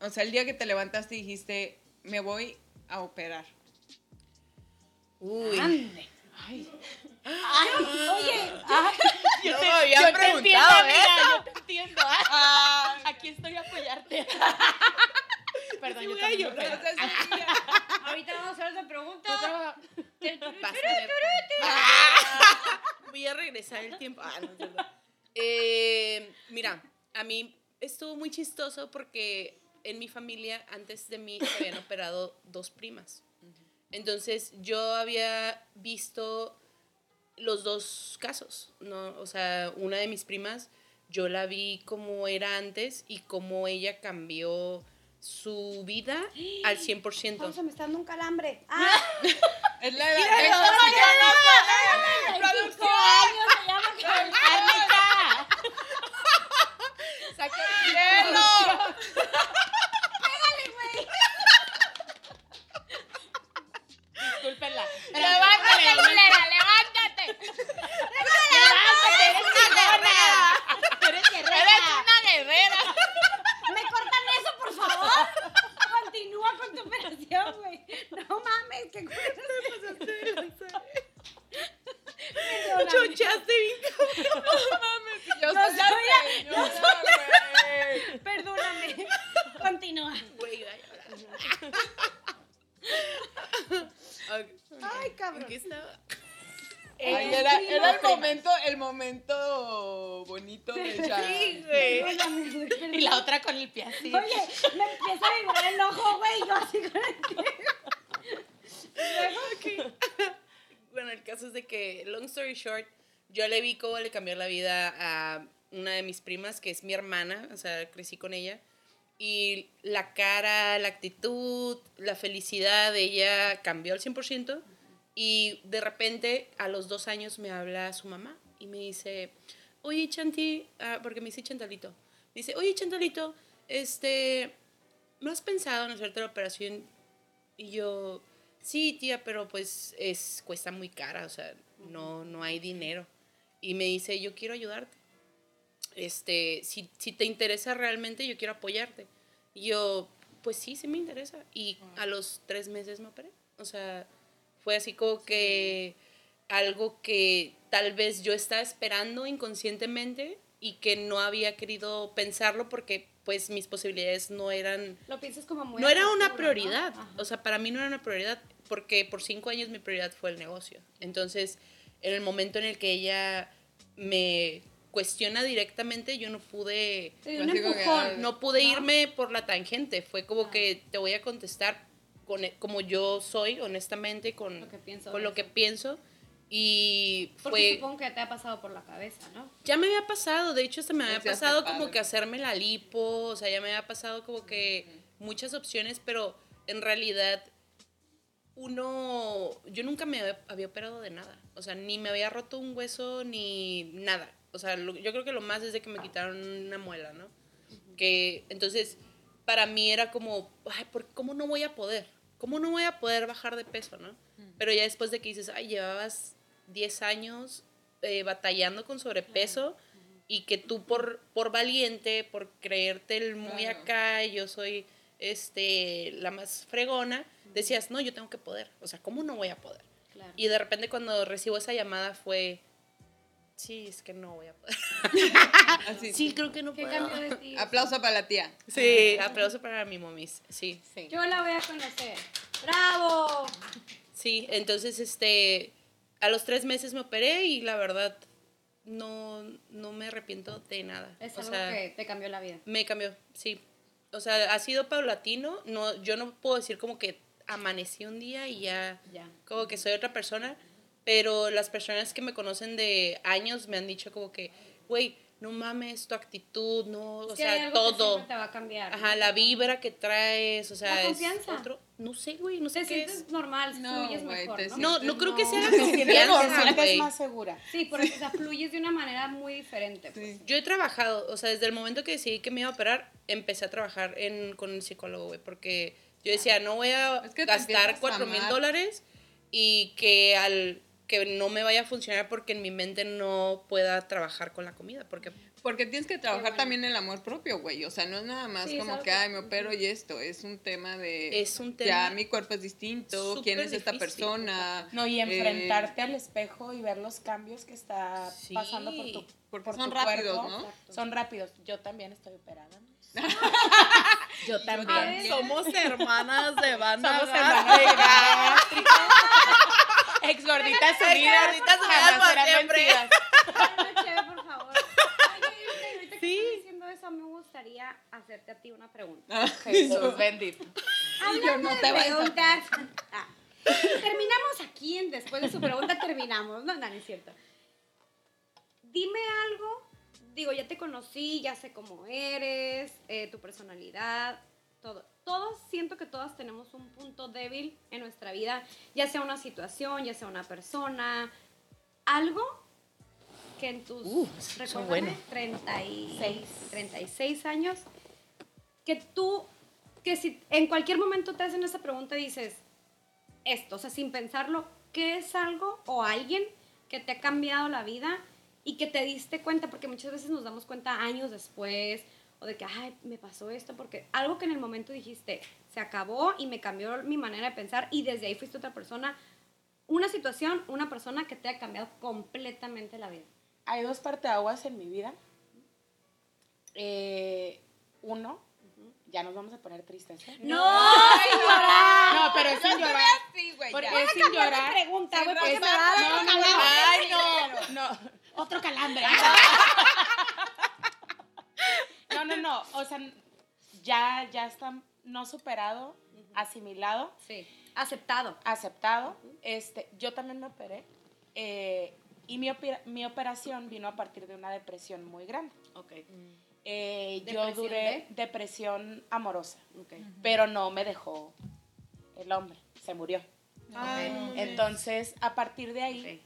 O sea, el día que te levantaste y dijiste, me voy a operar. Uy. Ande. Ay, Oye, Yo no me había Yo te entiendo, preguntado amiga, yo te entiendo. ah. Aquí estoy a apoyarte. Perdón, yo también me ofendí. ahorita vamos a hacer esa pregunta. Ah, Voy a regresar el tiempo. Ah, no, verdad. Eh, mira, a mí estuvo muy chistoso porque en mi familia antes de mí se habían operado dos primas. Entonces yo había visto los dos casos, ¿no? O sea, una de mis primas, yo la vi como era antes y cómo ella cambió su vida al 100%. Vamos, me está dando un calambre. Ah, Es la edad años se llama calambre. ¡Arnica! ¡Saca el hielo! Discúlpenla. ¡Levántate, culera! ¡Levántate! ¡Levántate! ¡Eres guerrera! ¡Eres guerrera! ¡Eres una guerrera! ¿Me cortan eso, por favor? Continúa con tu operación, güey. No mames, qué Perdóname. Chochaste bien Yo No soy soy la señora, güey. Perdóname. Continúa. Güey, ay, ahora. Ok. Ay, ¿En cabrón. qué estaba? Ay, era, era el momento, el momento bonito de ella. Sí, güey. Y la otra con el pie así. Oye, me empieza a vibrar el ojo, güey. Yo así con el Bueno, el caso es de que, long story short, yo le vi cómo le cambió la vida a una de mis primas, que es mi hermana, o sea, crecí con ella. Y la cara, la actitud, la felicidad de ella cambió al 100%. Y de repente, a los dos años, me habla su mamá y me dice, oye, Chanti, ah, porque me dice Chantalito, dice, oye, Chantalito, este, ¿no has pensado en hacerte la operación? Y yo, sí, tía, pero pues es, cuesta muy cara, o sea, no, no hay dinero. Y me dice, yo quiero ayudarte. Este, si, si te interesa realmente, yo quiero apoyarte. Y yo, pues sí, sí me interesa. Y a los tres meses me operé. O sea, fue así como que algo que tal vez yo estaba esperando inconscientemente y que no había querido pensarlo porque pues mis posibilidades no eran Lo piensas como muy. no era una ¿no? prioridad. Ajá. O sea, para mí no era una prioridad porque por cinco años mi prioridad fue el negocio. Entonces, en el momento en el que ella me cuestiona directamente, yo no pude, un empujón. no pude ¿No? irme por la tangente. Fue como Ah. que te voy a contestar con, e- como yo soy, honestamente, con Lo que pienso con lo que pienso. Y Porque fue, supongo que te ha pasado por la cabeza, ¿no? ya me había pasado, de hecho, hasta me había Decías, "Qué pasado como padre". que hacerme la lipo, o sea, ya me había pasado como que muchas opciones, pero en realidad uno, yo nunca me había, operado de nada, o sea, ni me había roto un hueso ni nada, o sea, lo- yo creo que lo más es de que me quitaron una muela, ¿no? Que entonces para mí era como, ay, ¿por, ¿cómo no voy a poder? ¿Cómo no voy a poder bajar de peso, no? Pero ya después de que dices, ay, llevabas 10 años eh, batallando con sobrepeso y que tú por, por valiente, por creerte el muy acá, yo soy este, la más fregona, decías, no, yo tengo que poder. O sea, ¿cómo no voy a poder? Claro. Y de repente cuando recibo esa llamada fue, sí, es que no voy a poder. Así. Sí, creo que no ¿Qué puedo. cambió de ti? Aplauso para la tía. Sí, aplauso para mi momis, sí. Sí. Yo la voy a conocer. ¡Bravo! Sí, entonces, este, a los tres meses me operé y la verdad no, no me arrepiento de nada. Es o algo sea, que te cambió la vida. me cambió, sí. O sea, ha sido paulatino. No, yo no puedo decir como que amanecí un día y ya, Ya. como que soy otra persona. Pero las personas que me conocen de años me han dicho como que, güey, no mames, tu actitud, no, o sea, todo. te va a cambiar. ¿no? Ajá, la vibra que traes, o sea, La es confianza. otro, no sé, güey, no sé Te qué sientes es. normal, No, fluyes mejor, te ¿no? No, no creo que sea la Te sientes confianza, güey. más segura. Sí, por eso, o sea, fluyes de una manera muy diferente. Pues. Sí. Yo he trabajado, o sea, desde el momento que decidí que me iba a operar, empecé a trabajar en, con un psicólogo, güey, porque yo decía, no voy a Es que te empiezas gastar cuatro mil dólares y que al que no me vaya a funcionar porque en mi mente no pueda trabajar con la comida, porque Porque tienes que trabajar también el amor propio, güey. O sea, no es nada más Sí, como que, ay, me opero y esto. Es un tema de. Es un Ya, tema mi cuerpo es distinto. ¿Quién es esta difícil. persona? No, y Eh, enfrentarte al espejo y ver los cambios que está Sí, pasando por tu porque por son tu rápidos, cuerpo. ¿no? Son rápidos. Yo también estoy operada. Yo también. somos hermanas de banda. Somos hermanas de. Ex gorditas unidas. gorditas unidas por serán siempre. por favor. Oye, ahorita- que estás diciendo eso, me gustaría hacerte a ti una pregunta. Jesús bendito. Hablando no de te a- preguntas. Ah, terminamos aquí, en después de su pregunta terminamos. No, no, no es cierto. Dime algo. Digo, ya te conocí, ya sé cómo eres, eh, tu personalidad, todo. Todos, siento que todas tenemos un punto débil en nuestra vida, ya sea una situación, ya sea una persona, algo que en tus, Uh, bueno. 36, 36 años, que tú, que si en cualquier momento te hacen esa pregunta y dices, esto, o sea, sin pensarlo, ¿qué es algo o alguien que te ha cambiado la vida y que te diste cuenta? Porque muchas veces nos damos cuenta años después o de que, ay, me pasó esto, porque algo que en el momento dijiste, se acabó y me cambió mi manera de pensar y desde ahí fuiste otra persona. Una situación, una persona que te ha cambiado completamente la vida. Hay dos parteaguas en mi vida. Eh, uno, ya nos vamos a poner tristes. ¿eh? ¡No! No, pero es sin llorar. Sí, güey, Porque es sin llorar. pregunta, güey, porque me va a dar no, no, no, calambre. Ay, no. No. Otro calambre. No, no. O sea, ya, ya está no superado, asimilado, Sí, aceptado. aceptado. Este, yo también me operé. eh, y mi, opera- mi operación vino a partir de una depresión muy grande. Ok, Eh, yo ¿Depresión duré depresión amorosa, ok. pero no me dejó el hombre, se murió. Mames. Entonces, a partir de ahí, Ok.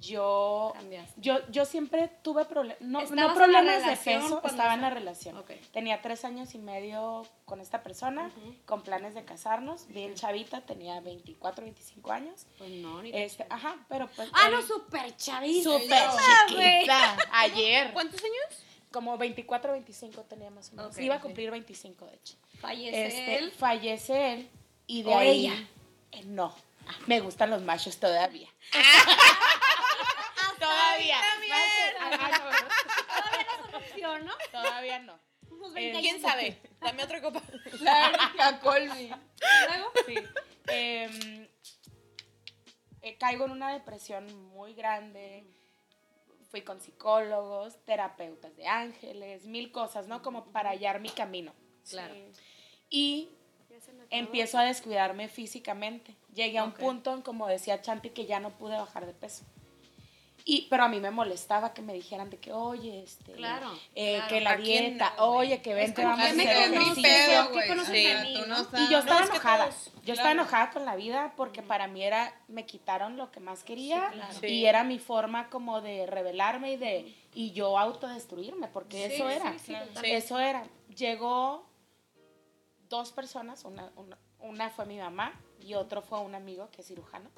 Yo, yo, yo siempre tuve problemas, no, ¿Estabas no problemas de peso, estaba en la relación. Tenía tres años y medio con esta persona, con planes de casarnos, bien chavita, tenía 24, 25 años. Pues no, ni Este, ajá, pero pues... Ah, no, súper chavista. Súper chiquita, ayer. ¿Cuántos años? Como 24, 25 tenía más o menos. Iba a cumplir 25, de hecho. Fallece Este, él. Fallece él y de ¿O ahí... ella? eh, no, me gustan los machos todavía. Todavía. Todavía no son opción, ¿no? Todavía no. Eh, 20 ¿Quién sabe? Dame otra copa. La Erika Colby. luego. Sí. Em, eh, caigo en una depresión muy grande. Fui con psicólogos, terapeutas de ángeles, mil cosas, ¿no? Como para hallar mi camino. Claro. Y empiezo a descuidarme físicamente. Llegué a un Ok. punto, en, como decía Chanti, que ya no pude bajar de peso. Y, pero a mí me molestaba que me dijeran de que, oye, este, Claro, eh, claro. que la ¿A quién dieta, no, oye, que ven, Es que como vamos a hacer ejercicio. Y yo estaba es que enojada. todos, yo estaba claro. enojada con la vida porque para mí era, me quitaron lo que más quería Sí, claro. Sí. y era mi forma como de rebelarme y de y yo autodestruirme porque Sí, eso era. sí. Eso era. Llegó dos personas, una, una, una fue mi mamá y otro fue un amigo que es cirujano.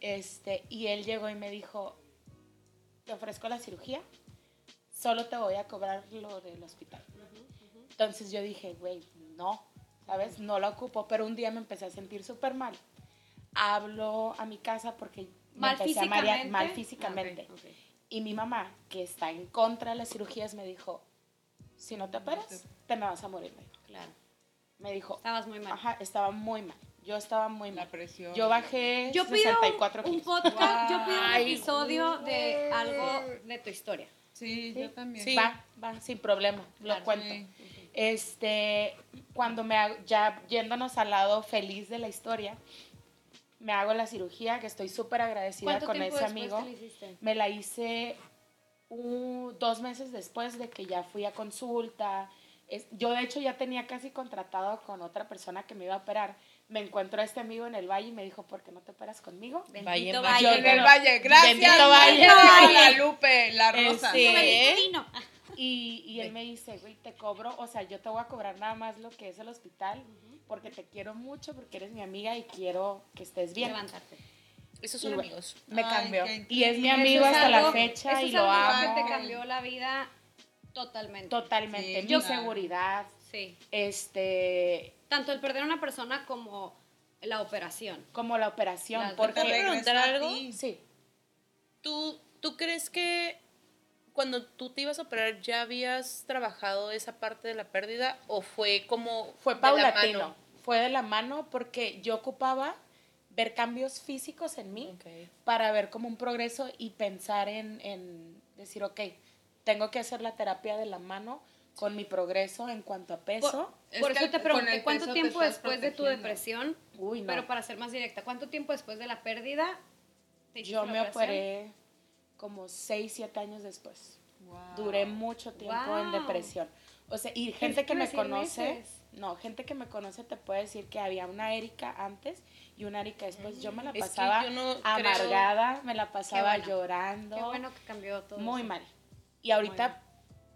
Este, y él llegó y me dijo, te ofrezco la cirugía, solo te voy a cobrar lo del hospital. Entonces yo dije, güey, no, ¿sabes? No la ocupo, pero un día me empecé a sentir súper mal. Hablo a mi casa porque me empecé a marear físicamente. mal físicamente. Ah, ok, ok. Y mi mamá, que está en contra de las cirugías, me dijo, si no te operas, te me vas a morir. Claro. Me dijo, Estabas muy mal. ajá, estaba muy mal. Yo estaba muy La mal. presión. Yo bajé Yo pido 64 un kilos. podcast, yo pido un Ay, episodio de algo de tu historia. Sí, yo también. Sí. Va, va, sin problema, lo Claro. cuento. Sí. Este, cuando me hago, ya yéndonos al lado feliz de la historia, me hago la cirugía, que estoy súper agradecida ¿Cuánto con ese amigo. te la hiciste? Me la hice un- dos meses después de que ya fui a consulta. Es- yo de hecho ya tenía casi contratado con otra persona que me iba a operar. Me encuentro a este amigo en el valle y me dijo, ¿por qué no te operas conmigo? Bendito Valle en Valle. Yo En el Valle, gracias. Bendito Valle. Guadalupe, la rosa. Este. Y, y él me dice, güey, te cobro, o sea, yo te voy a cobrar nada más lo que es el hospital, porque te quiero mucho, porque eres mi amiga y quiero que estés bien. Levantarte. Esos son Y amigos. Me Ay, cambió. qué Y es mi amigo es hasta algo- la fecha y lo amo. te cambió la vida totalmente. Totalmente. Sí, mi claro. seguridad. Sí. Este. Tanto el perder a una persona como la operación. Como la operación. ¿Puedo porque. preguntar regresa a algo? Sí. ¿Tú, ¿Tú crees que cuando tú te ibas a operar ya habías trabajado esa parte de la pérdida o fue como Fue de la paulatino. mano? Fue de la mano porque yo ocupaba ver cambios físicos en mí para ver como un progreso y pensar en, en decir, ok, tengo que hacer la terapia de la mano con mi progreso en cuanto a peso. Es Por que eso te pregunté, ¿cuánto tiempo después de tu depresión? Uy, no. Pero para ser más directa, ¿cuánto tiempo después de la pérdida te yo la me operé como 6, 7 años después. Wow. Duré mucho tiempo en Wow. depresión. O sea, y gente que me conoce, meses. no, gente que me conoce te puede decir que había una Erika antes y una Erika después. Yo me la Es que pasaba yo no creo- amargada, me la pasaba bueno. llorando. Qué bueno que cambió todo. Muy eso. mal. Y ahorita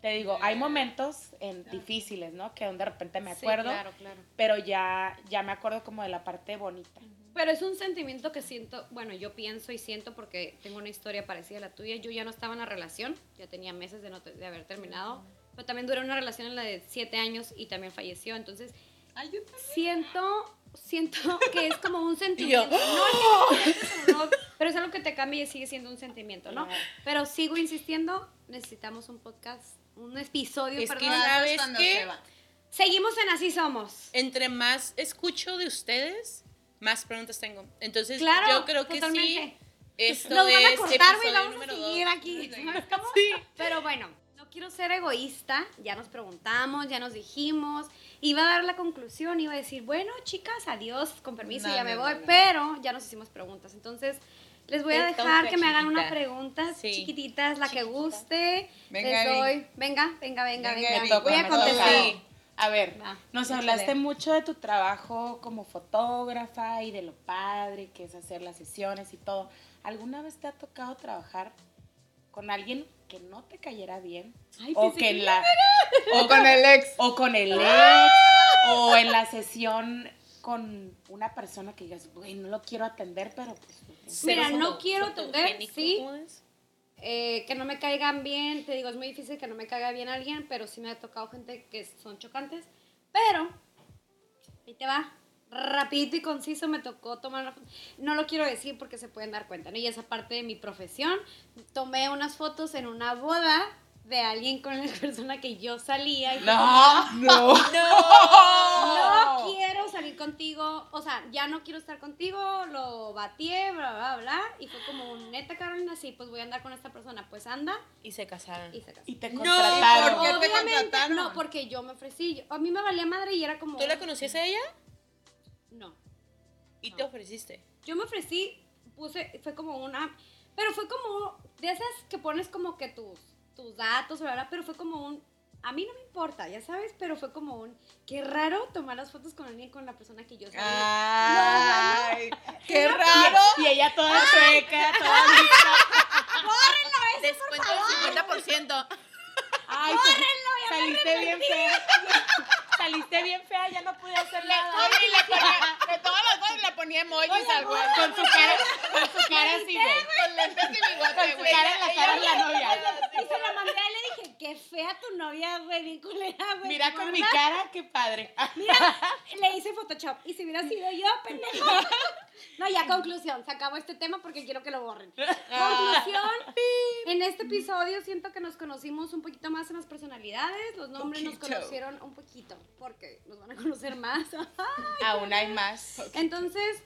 te digo, hay momentos en difíciles, ¿no? Que de repente me Sí, acuerdo, claro, claro. pero ya ya me acuerdo como de la parte bonita. Pero es un sentimiento que siento, bueno, yo pienso y siento porque tengo una historia parecida a la tuya. Yo ya no estaba en la relación, ya tenía meses de, no te- de haber terminado, pero también duré una relación en la de siete años y también falleció. Entonces, Ay, yo siento, siento que es como un sentimiento. ¡oh! No, que no, no, pero es algo que te cambia y sigue siendo un sentimiento, ¿no? Claro. Pero sigo insistiendo, necesitamos un podcast, un episodio, Es que perdón. ¿sabes qué? se va. Seguimos en Así Somos. Entre más escucho de ustedes, más preguntas tengo. Entonces, Claro, yo creo que sí. totalmente. Esto Nos van a cortar, güey, vamos a seguir dos. aquí. ¿sabes cómo? Pero bueno, no quiero ser egoísta, ya nos preguntamos, ya nos dijimos, iba a dar la conclusión, iba a decir, bueno, chicas, adiós, con permiso, No, ya no, me no, voy, no. pero ya nos hicimos preguntas. Entonces, les voy a dejar que me hagan una chiquita. pregunta Sí. chiquititas, la que guste. Venga, les Eri. doy, venga, venga, venga, Venga, venga. Voy a contestar. Sí. A ver, nos hablaste mucho de tu trabajo como fotógrafa y de lo padre que es hacer las sesiones y todo. ¿Alguna vez te ha tocado trabajar con alguien que no te cayera bien? Ay, o que que la O con el ex. o con el ex o en la sesión con una persona que digas, güey, no lo quiero atender, pero pues, Mira, Cero no foto- quiero atender, sí. eh, que no me caigan bien, te digo, es muy difícil que no me caiga bien alguien, pero sí me ha tocado gente que son chocantes, pero, ahí te va, rapidito y conciso me tocó tomar una foto, no lo quiero decir porque se pueden dar cuenta, ¿no? Y esa parte de mi profesión, tomé unas fotos en una boda de alguien con la persona que yo salía y no, no. no quiero salir contigo, o sea, ya no quiero estar contigo, lo batié, bla, bla, bla, y fue como, neta, Carolina, sí, pues voy a andar con esta persona, pues anda, Y se casaron. y se casó. Y te No, contrataron. ¿por qué te contrataron? No, porque yo me ofrecí, yo- a mí me valía madre y era como... ¿Tú la conocías a ella? No, Y No. te ofreciste. yo me ofrecí, puse, fue como una, pero fue como de esas que pones como que tus, tus datos, bla, bla, pero fue como un, a mí no me importa, ya sabes, pero fue como un, qué raro tomar las fotos con alguien, con la persona que yo salía. Ay, qué raro. Y ella toda sueca, toda lista. Descuento del 50%. Ay, saliste bien fea. Saliste bien fea, ya no pude hacer nada. De todas las cosas le ponía emojis al güey. Con su cara, con su cara así, güey. Con lentes y bigote, Con su cara en la cara de la novia. Y se la mandé y le dije, qué fea tu novia, güey, bien culera, güey. Mira con mi cara, qué padre. Mira, le hice Photoshop. Y si hubiera sido yo, pendejo. No, ya conclusión. Se acabó este tema porque quiero que lo borren. Conclusión. En este episodio siento que nos conocimos un poquito más en las personalidades. Los nombres nos conocieron un poquito. Porque nos van a conocer más. Aún hay más. Entonces,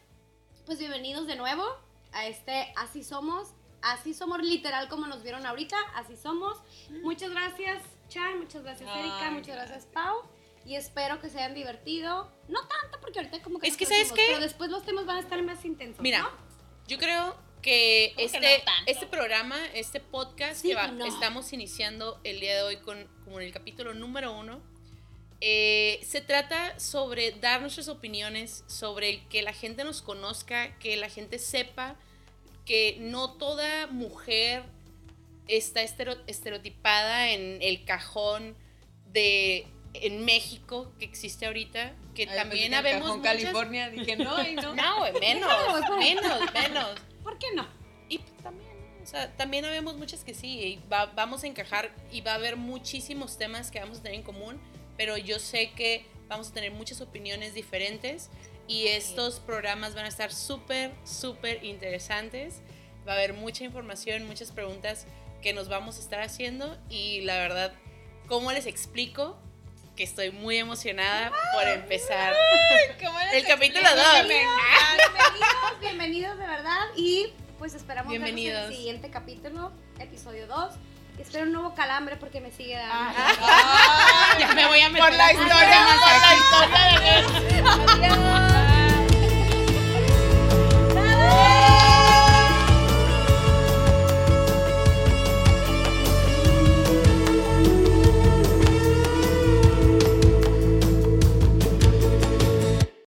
pues bienvenidos de nuevo a este Así Somos. Así somos literal como nos vieron ahorita. Así somos. Muchas gracias, Chan. Muchas gracias, Ay, Erika. Muchas gracias, Pau. Y espero que se hayan divertido. No tanto, porque ahorita como que. Es que, ¿sabes qué? Pero después los temas van a estar más intensos. Mira, ¿no? yo creo que que este, no este programa, este podcast Sí que va- y no. estamos iniciando el día de hoy con, como en el capítulo número uno, eh, se trata sobre dar nuestras opiniones, sobre que la gente nos conozca, que la gente sepa que no toda mujer está estereotipada en el cajón de en México que existe ahorita, que Ay, también que en habemos muchas- California. Dije, no, y no. no, menos, ahí. menos, menos. ¿por qué no? Y también, ¿no? o sea, también habemos muchas que sí, y va- vamos a encajar y va a haber muchísimos temas que vamos a tener en común, pero yo sé que vamos a tener muchas opiniones diferentes y estos programas van a estar súper, súper interesantes. Va a haber mucha información, muchas preguntas que nos vamos a estar haciendo y la verdad, ¿cómo les explico? que estoy muy emocionada por empezar el capítulo 2. Bienvenidos, bienvenidos de verdad y pues esperamos bienvenidos. vernos en el siguiente capítulo, episodio 2. Espero un nuevo calambre porque me sigue dando. Ah, ah ya me voy a meter. Por la historia, por la historia de Adiós. Bye. Bye.